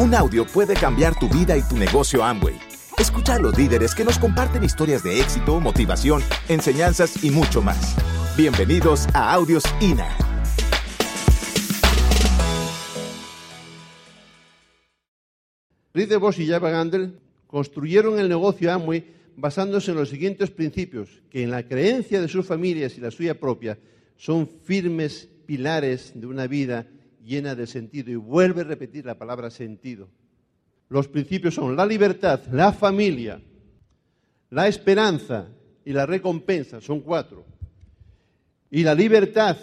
Un audio puede cambiar tu vida y tu negocio Amway. Escucha a los líderes que nos comparten historias de éxito, motivación, enseñanzas y mucho más. Bienvenidos a Audios INA. Reed Bosch y Java Gandel construyeron el negocio Amway basándose en los siguientes principios, que en la creencia de sus familias y la suya propia son firmes pilares de una vida llena de sentido. Y vuelve a repetir la palabra sentido. Los principios son la libertad, la familia, la esperanza y la recompensa. Son cuatro. Y la libertad,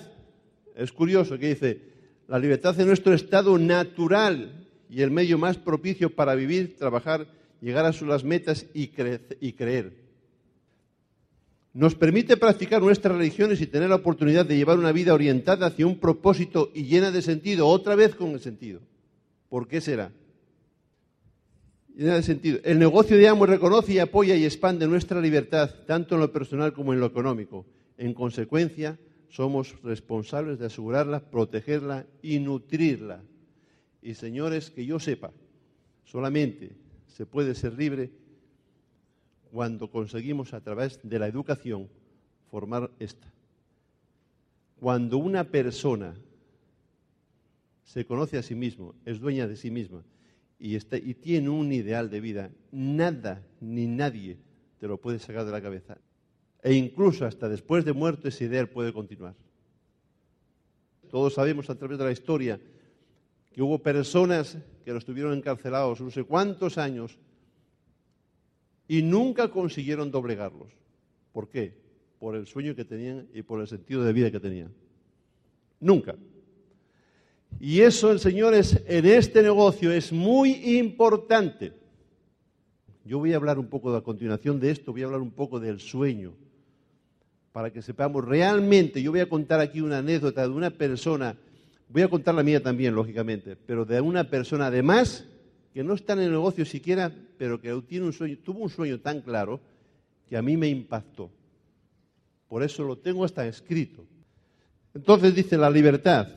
es curioso que dice, la libertad es nuestro estado natural y el medio más propicio para vivir, trabajar, llegar a sus metas y, y creer nos permite practicar nuestras religiones y tener la oportunidad de llevar una vida orientada hacia un propósito y llena de sentido, otra vez con el sentido. ¿Por qué será? Llena de sentido. El negocio de Amo reconoce y apoya y expande nuestra libertad, tanto en lo personal como en lo económico. En consecuencia, somos responsables de asegurarla, protegerla y nutrirla. Y señores, que yo sepa, solamente se puede ser libre cuando conseguimos a través de la educación formar esta. Cuando una persona se conoce a sí mismo, es dueña de sí misma y, y tiene un ideal de vida, nada ni nadie te lo puede sacar de la cabeza. E incluso hasta después de muerto ese ideal puede continuar. Todos sabemos a través de la historia que hubo personas que los tuvieron encarcelados no sé cuántos años y nunca consiguieron doblegarlos. ¿Por qué? Por el sueño que tenían y por el sentido de vida que tenían. Nunca. Y eso, señores, en este negocio es muy importante. Yo voy a hablar un poco a continuación de esto, voy a hablar un poco del sueño, para que sepamos realmente, yo voy a contar aquí una anécdota de una persona, voy a contar la mía también, lógicamente, pero de una persona además que no está en el negocio siquiera, pero que tiene un sueño, tuvo un sueño tan claro que a mí me impactó. Por eso lo tengo hasta escrito. Entonces dice la libertad.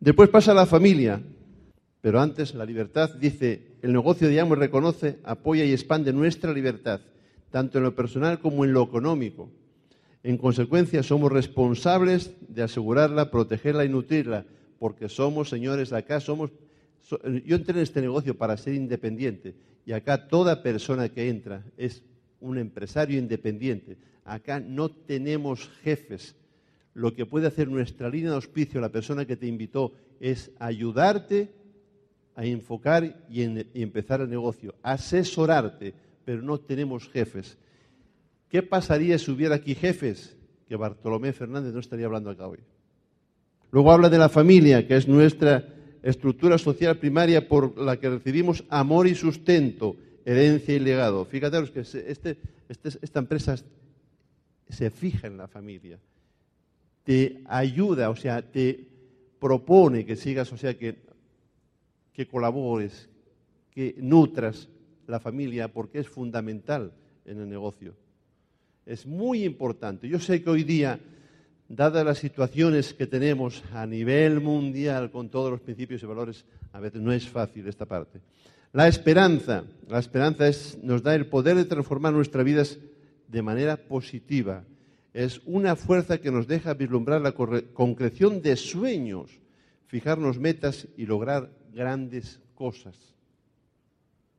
Después pasa la familia. Pero antes la libertad dice, el negocio de Amo reconoce, apoya y expande nuestra libertad, tanto en lo personal como en lo económico. En consecuencia, somos responsables de asegurarla, protegerla y nutrirla, porque somos, señores, acá somos yo entré en este negocio para ser independiente y acá toda persona que entra es un empresario independiente. Acá no tenemos jefes. Lo que puede hacer nuestra línea de auspicio, la persona que te invitó, es ayudarte a enfocar y, empezar el negocio, asesorarte, pero no tenemos jefes. ¿Qué pasaría si hubiera aquí jefes? Que Bartolomé Fernández no estaría hablando acá hoy. Luego habla de la familia, que es nuestra estructura social primaria por la que recibimos amor y sustento, herencia y legado. Fíjate que este, este, esta empresa se fija en la familia, te ayuda, o sea, te propone que sigas, o sea, que, que colabores, que nutras la familia, porque es fundamental en el negocio. Es muy importante. Yo sé que hoy día dadas las situaciones que tenemos a nivel mundial con todos los principios y valores, a veces no es fácil esta parte. La esperanza, la esperanza nos da el poder de transformar nuestras vidas de manera positiva. Es una fuerza que nos deja vislumbrar la concreción de sueños, fijarnos metas y lograr grandes cosas.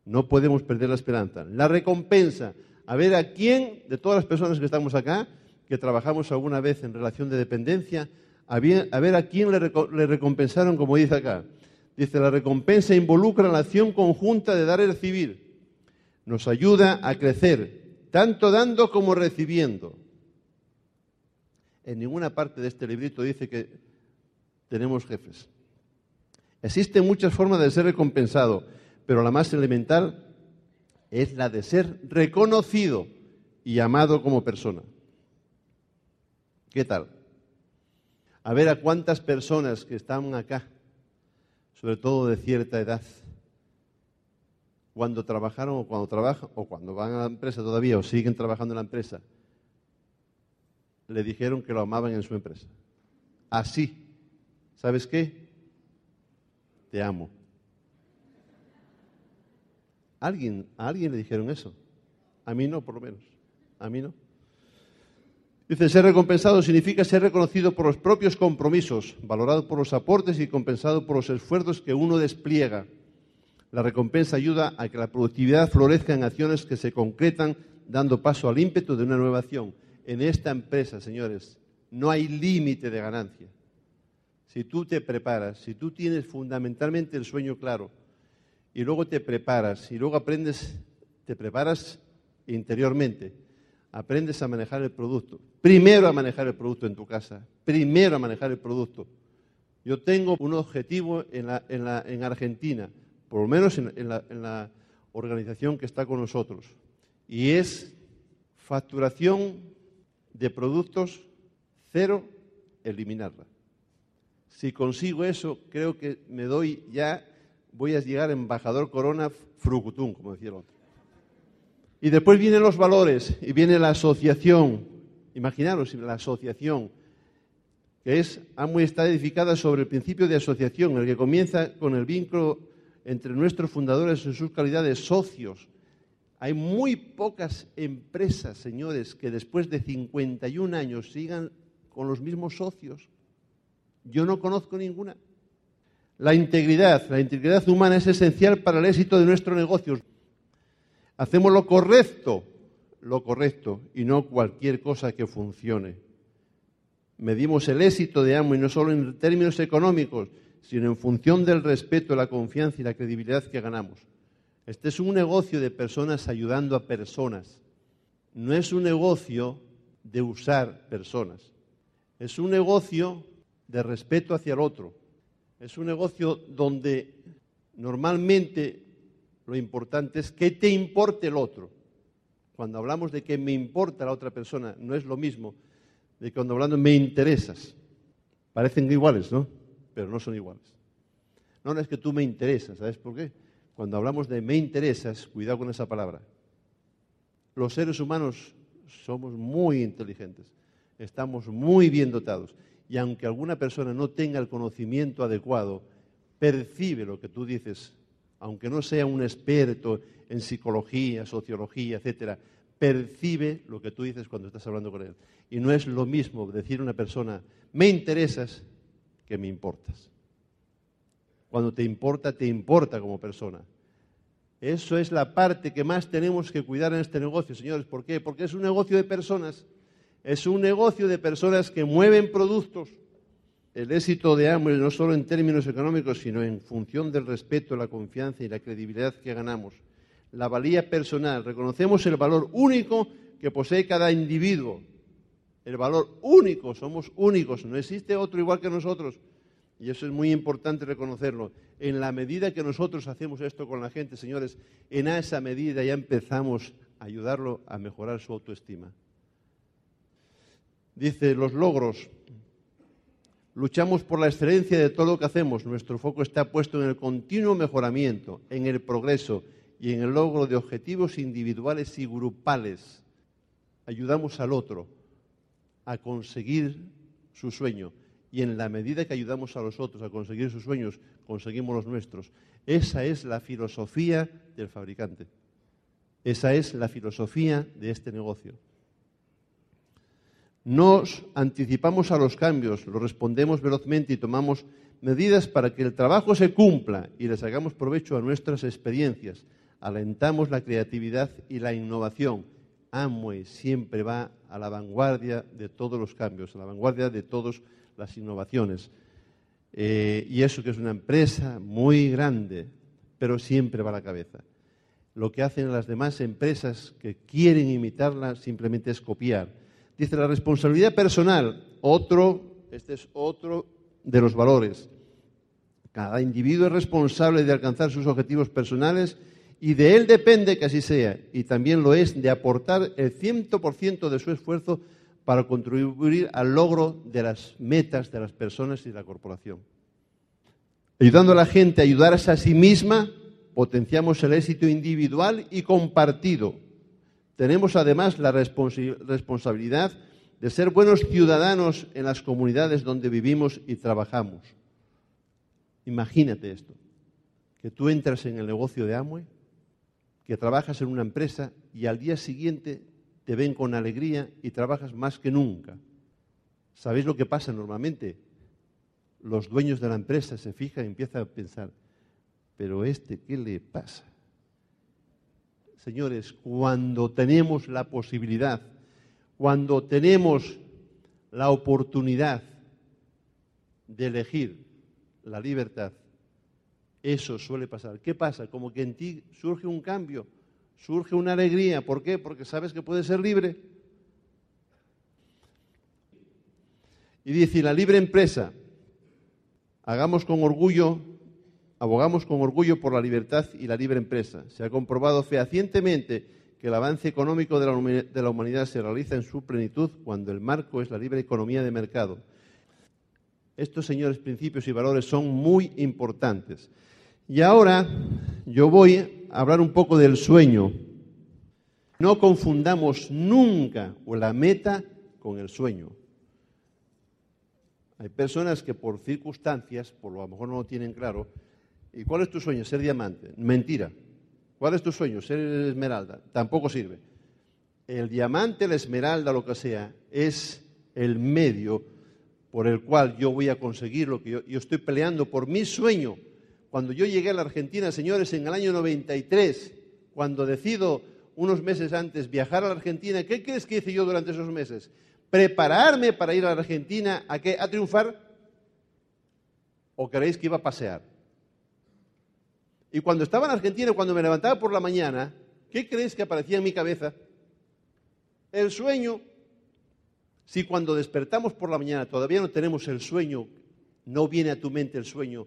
No podemos perder la esperanza. La recompensa, a ver a quién de todas las personas que estamos acá que trabajamos alguna vez en relación de dependencia, a, ver a quién le, recompensaron, como dice acá. Dice, la recompensa involucra la acción conjunta de dar y recibir. Nos ayuda a crecer, tanto dando como recibiendo. En ninguna parte de este librito dice que tenemos jefes. Existen muchas formas de ser recompensado, pero la más elemental es la de ser reconocido y amado como persona. ¿Qué tal? A ver a cuántas personas que están acá, sobre todo de cierta edad, cuando trabajaron o cuando trabajan o cuando van a la empresa todavía o siguen trabajando en la empresa, le dijeron que lo amaban en su empresa. Así. ¿Sabes qué? Te amo. ¿Alguien, ¿A alguien le dijeron eso? A mí no, por lo menos. A mí no. Dice, ser recompensado significa ser reconocido por los propios compromisos, valorado por los aportes y compensado por los esfuerzos que uno despliega. La recompensa ayuda a que la productividad florezca en acciones que se concretan dando paso al ímpetu de una nueva acción. En esta empresa, señores, no hay límite de ganancia. Si tú te preparas, si tú tienes fundamentalmente el sueño claro y luego te preparas y luego aprendes, te preparas interiormente, aprendes a manejar el producto. Primero a manejar el producto en tu casa, primero a manejar el producto. Yo tengo un objetivo en, Argentina, por lo menos en la organización que está con nosotros, y es facturación de productos cero, eliminarla. Si consigo eso, creo que me doy ya, voy a llegar embajador corona frucutum, como decía el otro. Y después vienen los valores y viene la asociación. Imaginaros la asociación, que es, está edificada sobre el principio de asociación, el que comienza con el vínculo entre nuestros fundadores en sus calidades socios. Hay muy pocas empresas, señores, que después de 51 años sigan con los mismos socios. Yo no conozco ninguna. La integridad, la integridad humana es esencial para el éxito de nuestro negocio. Hacemos lo correcto, lo correcto, y no cualquier cosa que funcione. Medimos el éxito de Amo y no solo en términos económicos, sino en función del respeto, la confianza y la credibilidad que ganamos. Este es un negocio de personas ayudando a personas. No es un negocio de usar personas. Es un negocio de respeto hacia el otro. Es un negocio donde normalmente lo importante es que te importe el otro. Cuando hablamos de que me importa la otra persona, no es lo mismo de cuando hablando me interesas. Parecen iguales, ¿no? Pero no son iguales. No, no es que tú me interesas, ¿sabes por qué? Cuando hablamos de me interesas, cuidado con esa palabra. Los seres humanos somos muy inteligentes, estamos muy bien dotados y aunque alguna persona no tenga el conocimiento adecuado, percibe lo que tú dices, aunque no sea un experto en psicología, sociología, etcétera, percibe lo que tú dices cuando estás hablando con él. Y no es lo mismo decir a una persona, me interesas, que me importas. Cuando te importa, te importa como persona. Eso es la parte que más tenemos que cuidar en este negocio, señores. ¿Por qué? Porque es un negocio de personas es un negocio de personas que mueven productos. El éxito de Amway no solo en términos económicos, sino en función del respeto, la confianza y la credibilidad que ganamos. La valía personal. Reconocemos el valor único que posee cada individuo. El valor único, somos únicos, no existe otro igual que nosotros. Y eso es muy importante reconocerlo. En la medida que nosotros hacemos esto con la gente, señores, en esa medida ya empezamos a ayudarlo a mejorar su autoestima. Dice, los logros. Luchamos por la excelencia de todo lo que hacemos. Nuestro foco está puesto en el continuo mejoramiento, en el progreso y en el logro de objetivos individuales y grupales. Ayudamos al otro a conseguir su sueño y en la medida que ayudamos a los otros a conseguir sus sueños, conseguimos los nuestros. Esa es la filosofía del fabricante. Esa es la filosofía de este negocio. Nos anticipamos a los cambios, lo respondemos velozmente y tomamos medidas para que el trabajo se cumpla y les hagamos provecho a nuestras experiencias. Alentamos la creatividad y la innovación. Amway siempre va a la vanguardia de todos los cambios, a la vanguardia de todas las innovaciones. Eh, y eso que es una empresa muy grande, pero siempre va a la cabeza. Lo que hacen las demás empresas que quieren imitarla simplemente es copiar Dice la responsabilidad personal, otro, este es otro de los valores. Cada individuo es responsable de alcanzar sus objetivos personales y de él depende que así sea. Y también lo es de aportar el 100% de su esfuerzo para contribuir al logro de las metas de las personas y de la corporación. Ayudando a la gente a ayudarse a sí misma, potenciamos el éxito individual y compartido tenemos además la responsabilidad de ser buenos ciudadanos en las comunidades donde vivimos y trabajamos. Imagínate esto, que tú entras en el negocio de Amway que trabajas en una empresa y al día siguiente te ven con alegría y trabajas más que nunca. ¿Sabéis lo que pasa normalmente? Los dueños de la empresa se fijan y empiezan a pensar, pero este, ¿qué le pasa? Señores, cuando tenemos la posibilidad, cuando tenemos la oportunidad de elegir la libertad, eso suele pasar. ¿Qué pasa? Como que en ti surge un cambio, surge una alegría. ¿Por qué? Porque sabes que puedes ser libre. Y dice, la libre empresa, hagamos con orgullo, abogamos con orgullo por la libertad y la libre empresa. Se ha comprobado fehacientemente que el avance económico de la humanidad se realiza en su plenitud cuando el marco es la libre economía de mercado. Estos, señores, principios y valores son muy importantes. Y ahora yo voy a hablar un poco del sueño. No confundamos nunca la meta con el sueño. Hay personas que por circunstancias, por lo a lo mejor no lo tienen claro, ¿y cuál es tu sueño? Ser diamante. Mentira. ¿Cuál es tu sueño? Ser esmeralda. Tampoco sirve. El diamante, la esmeralda, lo que sea, es el medio por el cual yo voy a conseguir lo que yo, yo estoy peleando por mi sueño cuando yo llegué a la Argentina, señores, en el año 93, cuando decido unos meses antes viajar a la Argentina, ¿qué crees que hice yo durante esos meses? ¿Prepararme para ir a la Argentina a? ¿A triunfar? ¿O queréis que iba a pasear? Y cuando estaba en Argentina, cuando me levantaba por la mañana, ¿qué creéis que aparecía en mi cabeza? El sueño. Si cuando despertamos por la mañana todavía no tenemos el sueño, no viene a tu mente el sueño,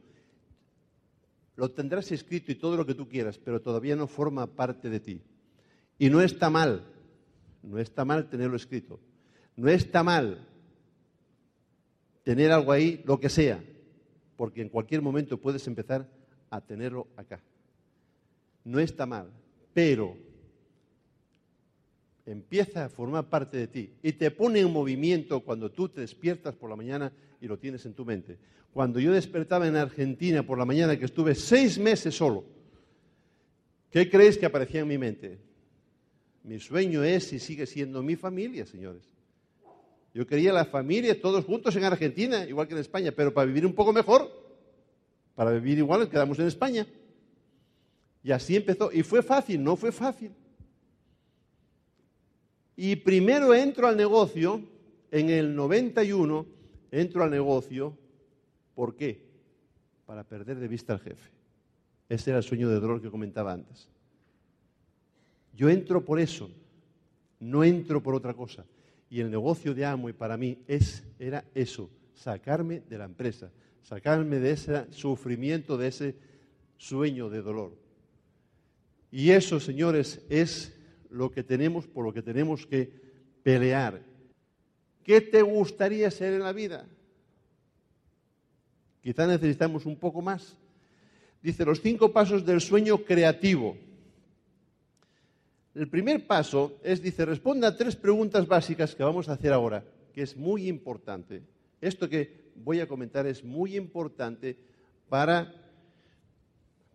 lo tendrás escrito y todo lo que tú quieras, pero todavía no forma parte de ti. Y no está mal, no está mal tenerlo escrito. No está mal tener algo ahí, lo que sea, porque en cualquier momento puedes empezar a tenerlo acá. No está mal, pero empieza a formar parte de ti y te pone en movimiento cuando tú te despiertas por la mañana y lo tienes en tu mente. Cuando yo despertaba en Argentina por la mañana, que estuve seis meses solo, ¿qué creéis que aparecía en mi mente? Mi sueño es y sigue siendo mi familia, señores. Yo quería la familia todos juntos en Argentina, igual que en España, pero para vivir un poco mejor, para vivir igual, quedamos en España. Y así empezó. Y fue fácil, no fue fácil. Y primero entro al negocio, en el 91, entro al negocio, ¿por qué? Para perder de vista al jefe. Ese era el sueño de dolor que comentaba antes. Yo entro por eso, no entro por otra cosa. Y el negocio de Amo y para mí es, era eso, sacarme de la empresa, sacarme de ese sufrimiento, de ese sueño de dolor. Y eso, señores, es lo que tenemos, por lo que tenemos que pelear. ¿Qué te gustaría ser en la vida? Quizá necesitamos un poco más. Dice los cinco pasos del sueño creativo. El primer paso es, dice, responda a tres preguntas básicas que vamos a hacer ahora, que es muy importante. Esto que voy a comentar es muy importante para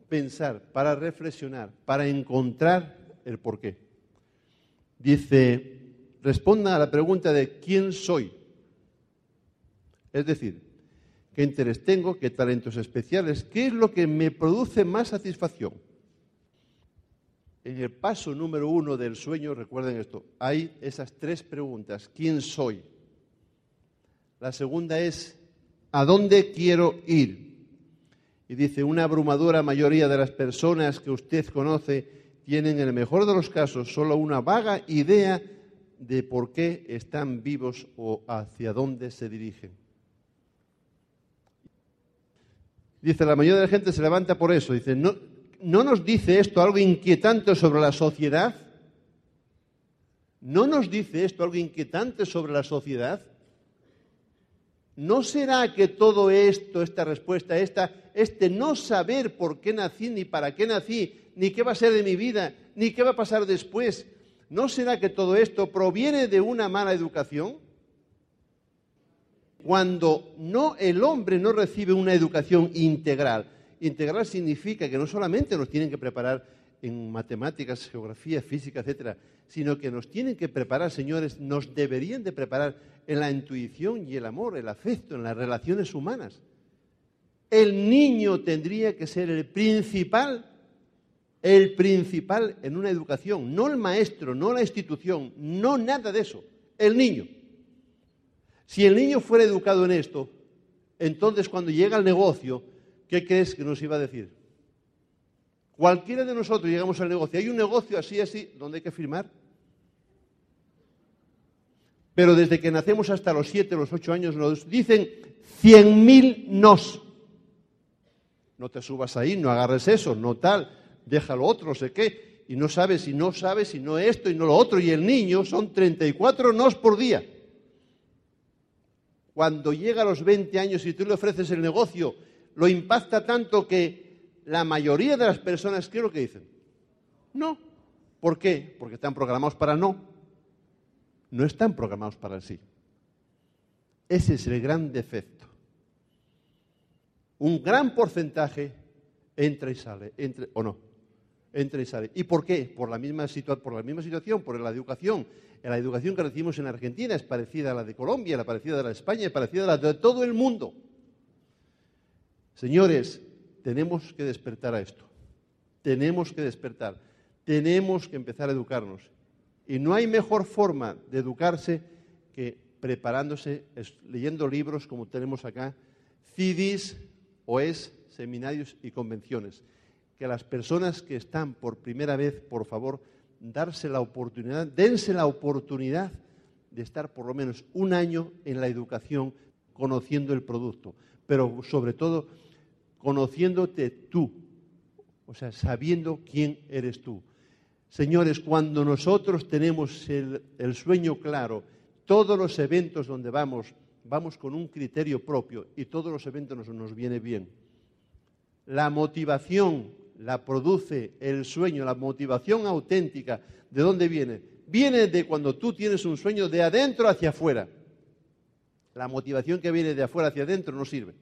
pensar, para reflexionar, para encontrar el porqué. Dice, responda a la pregunta de quién soy. Es decir, qué interés tengo, qué talentos especiales, qué es lo que me produce más satisfacción. En el paso número uno del sueño, recuerden esto, hay esas tres preguntas. ¿Quién soy? La segunda es, ¿a dónde quiero ir? Y dice, una abrumadora mayoría de las personas que usted conoce tienen en el mejor de los casos solo una vaga idea de por qué están vivos o hacia dónde se dirigen. Dice, la mayoría de la gente se levanta por eso. Dice, ¿no, ¿no nos dice esto algo inquietante sobre la sociedad? ¿No nos dice esto algo inquietante sobre la sociedad? ¿No será que todo esto, esta respuesta, esta, este no saber por qué nací ni para qué nací, ni qué va a ser de mi vida, ni qué va a pasar después. ¿No será que todo esto proviene de una mala educación? Cuando no el hombre no recibe una educación integral. Integral significa que no solamente nos tienen que preparar en matemáticas, geografía, física, etcétera, sino que nos tienen que preparar, señores, nos deberían de preparar en la intuición y el amor, el afecto, en las relaciones humanas. El niño tendría que ser el principal, el principal en una educación, no el maestro, no la institución, no nada de eso, el niño. Si el niño fuera educado en esto, entonces cuando llega al negocio, ¿qué crees que nos iba a decir? Cualquiera de nosotros llegamos al negocio, hay un negocio así, así, donde hay que firmar. Pero desde que nacemos hasta los siete, los ocho años nos dicen cien mil nos. No te subas ahí, no agarres eso, no tal, déjalo otro, sé qué. Y no sabes y no sabes y no esto y no lo otro. Y el niño son 34 nos por día. Cuando llega a los 20 años y tú le ofreces el negocio, lo impacta tanto que la mayoría de las personas, ¿qué es lo que dicen? No. ¿Por qué? Porque están programados para no. No están programados para sí. Ese es el gran defecto un gran porcentaje entra y sale, entre, o no, entra y sale. ¿Y por qué? Por la, misma por la misma situación, por la educación. La educación que recibimos en Argentina es parecida a la de Colombia, la parecida a la de España, es parecida a la de todo el mundo. Señores, tenemos que despertar a esto. Tenemos que despertar. Tenemos que empezar a educarnos. Y no hay mejor forma de educarse que preparándose, leyendo libros como tenemos acá, CDs, o es seminarios y convenciones. Que las personas que están por primera vez, por favor, darse la oportunidad, dense la oportunidad de estar por lo menos un año en la educación conociendo el producto, pero sobre todo conociéndote tú, o sea, sabiendo quién eres tú. Señores, cuando nosotros tenemos el, sueño claro, todos los eventos donde vamos, vamos con un criterio propio y todos los eventos nos, nos viene bien. La motivación la produce el sueño, la motivación auténtica, ¿de dónde viene? Viene de cuando tú tienes un sueño de adentro hacia afuera. La motivación que viene de afuera hacia adentro no sirve.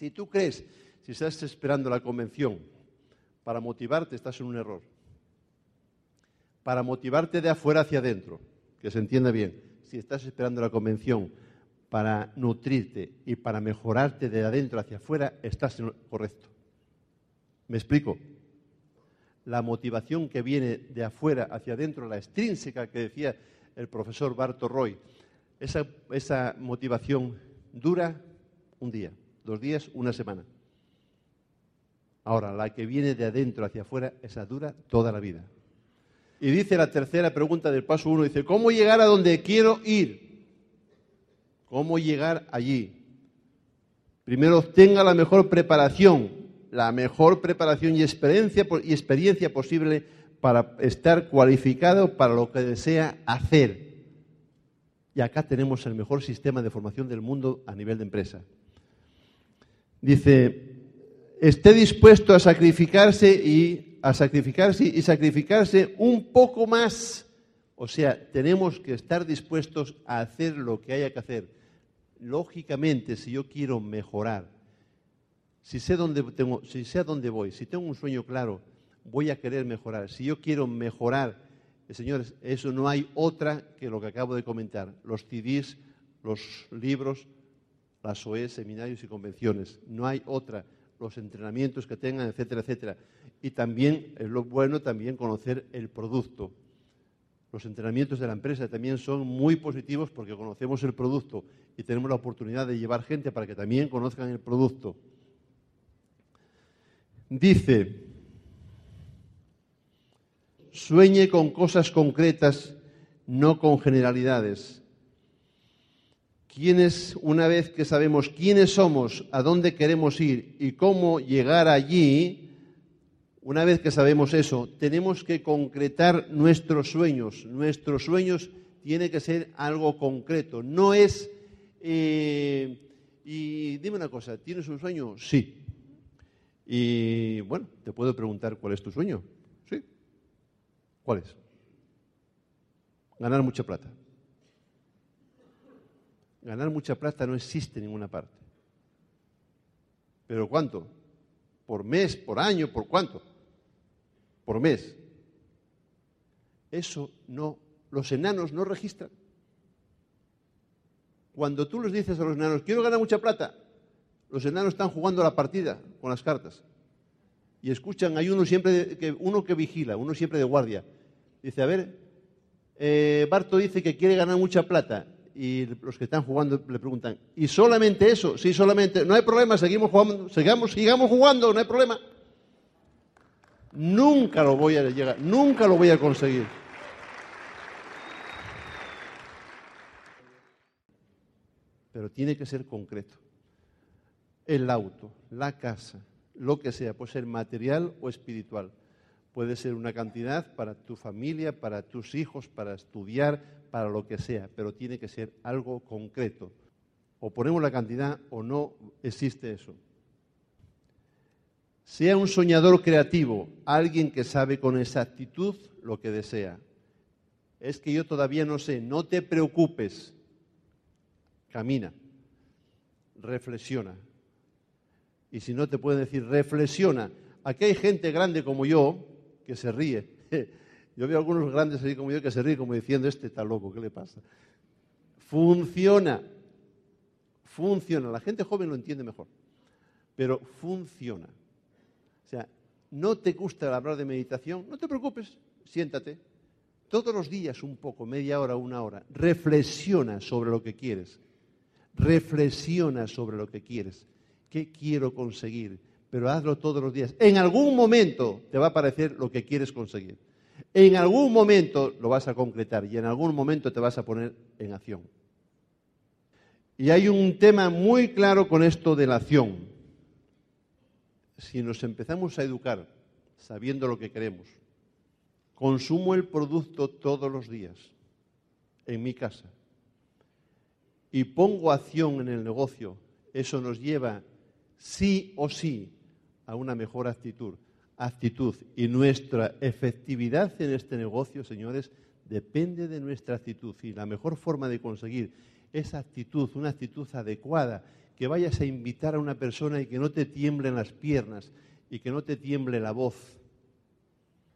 Si tú crees, si estás esperando la convención para motivarte, estás en un error. Para motivarte de afuera hacia adentro que se entienda bien, si estás esperando la convención para nutrirte y para mejorarte de adentro hacia afuera, estás en correcto. ¿Me explico? La motivación que viene de afuera hacia adentro, la extrínseca que decía el profesor Barto Roy, esa, esa motivación dura un día, dos días, una semana. Ahora, la que viene de adentro hacia afuera, esa dura toda la vida. Y dice la tercera pregunta del paso uno, dice, ¿cómo llegar a donde quiero ir? ¿Cómo llegar allí? Primero obtenga la mejor preparación, la mejor preparación y experiencia, y experiencia posible para estar cualificado para lo que desea hacer. Y acá tenemos el mejor sistema de formación del mundo a nivel de empresa. Dice, esté dispuesto a sacrificarse y a sacrificarse y sacrificarse un poco más. O sea, tenemos que estar dispuestos a hacer lo que haya que hacer. Lógicamente, si yo quiero mejorar, si sé dónde tengo, si sé a dónde voy, si tengo un sueño claro, voy a querer mejorar. Si yo quiero mejorar, eh, señores, eso no hay otra que lo que acabo de comentar. Los CDs, los libros, las OE, seminarios y convenciones. No hay otra. Los entrenamientos que tengan, etcétera, etcétera y también es lo bueno también conocer el producto. Los entrenamientos de la empresa también son muy positivos porque conocemos el producto y tenemos la oportunidad de llevar gente para que también conozcan el producto. Dice, sueñe con cosas concretas, no con generalidades. ¿Quiénes, una vez que sabemos quiénes somos, a dónde queremos ir y cómo llegar allí, una vez que sabemos eso, tenemos que concretar nuestros sueños. Nuestros sueños tienen que ser algo concreto. No es, eh, y dime una cosa, ¿tienes un sueño? Sí. Y bueno, te puedo preguntar cuál es tu sueño. Sí. ¿Cuál es? Ganar mucha plata. Ganar mucha plata no existe en ninguna parte. ¿Pero cuánto? por mes, por año, por cuánto, por mes. Eso no, los enanos no registran. Cuando tú les dices a los enanos, quiero ganar mucha plata, los enanos están jugando la partida con las cartas. Y escuchan, hay uno siempre, que, uno que vigila, uno siempre de guardia. Dice, a ver, eh, Barto dice que quiere ganar mucha plata. Y los que están jugando le preguntan, ¿y solamente eso? Sí, solamente. No hay problema, seguimos jugando, sigamos, sigamos jugando, no hay problema. Nunca lo voy a llegar, nunca lo voy a conseguir. Pero tiene que ser concreto. El auto, la casa, lo que sea, puede ser material o espiritual. Puede ser una cantidad para tu familia, para tus hijos, para estudiar, para lo que sea, pero tiene que ser algo concreto. O ponemos la cantidad o no existe eso. Sea un soñador creativo, alguien que sabe con exactitud lo que desea. Es que yo todavía no sé, no te preocupes, camina, reflexiona. Y si no te pueden decir, reflexiona. Aquí hay gente grande como yo que se ríe. Yo veo algunos grandes así como yo que se ríen como diciendo, este está loco, ¿qué le pasa? Funciona. Funciona. La gente joven lo entiende mejor. Pero funciona. O sea, no te gusta hablar de meditación, no te preocupes, siéntate. Todos los días un poco, media hora, una hora, reflexiona sobre lo que quieres. Reflexiona sobre lo que quieres. ¿Qué quiero conseguir? Pero hazlo todos los días. En algún momento te va a parecer lo que quieres conseguir. En algún momento lo vas a concretar y en algún momento te vas a poner en acción. Y hay un tema muy claro con esto de la acción. Si nos empezamos a educar sabiendo lo que queremos, consumo el producto todos los días en mi casa y pongo acción en el negocio, eso nos lleva sí o sí a una mejor actitud. Actitud. Y nuestra efectividad en este negocio, señores, depende de nuestra actitud. Y la mejor forma de conseguir esa actitud, una actitud adecuada, que vayas a invitar a una persona y que no te tiemblen las piernas y que no te tiemble la voz.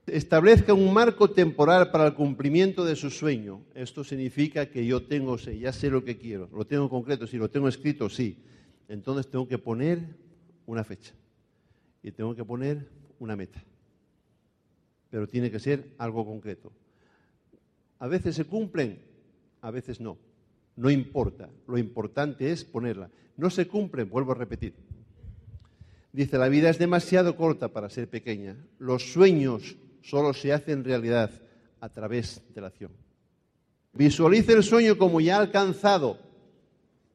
Establezca un marco temporal para el cumplimiento de su sueño. Esto significa que yo tengo, ya sé lo que quiero, lo tengo concreto, si lo tengo escrito, sí entonces tengo que poner una fecha y tengo que poner una meta. Pero tiene que ser algo concreto. A veces se cumplen, a veces no. No importa. Lo importante es ponerla. No se cumplen, vuelvo a repetir. Dice, la vida es demasiado corta para ser pequeña. Los sueños solo se hacen realidad a través de la acción. Visualice el sueño como ya alcanzado.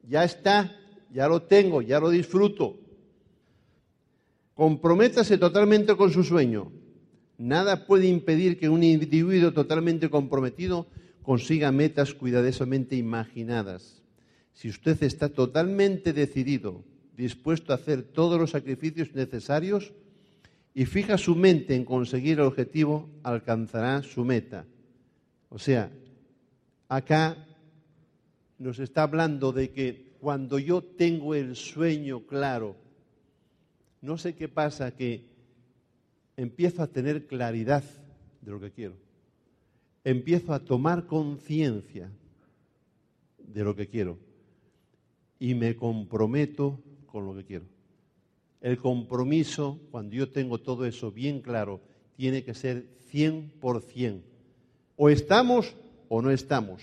Ya está ya lo tengo, ya lo disfruto. Comprométase totalmente con su sueño. Nada puede impedir que un individuo totalmente comprometido consiga metas cuidadosamente imaginadas. Si usted está totalmente decidido, dispuesto a hacer todos los sacrificios necesarios y fija su mente en conseguir el objetivo, alcanzará su meta. O sea, acá nos está hablando de que cuando yo tengo el sueño claro, no sé qué pasa, que empiezo a tener claridad de lo que quiero. Empiezo a tomar conciencia de lo que quiero y me comprometo con lo que quiero. El compromiso, cuando yo tengo todo eso bien claro, tiene que ser 100%. O estamos o no estamos.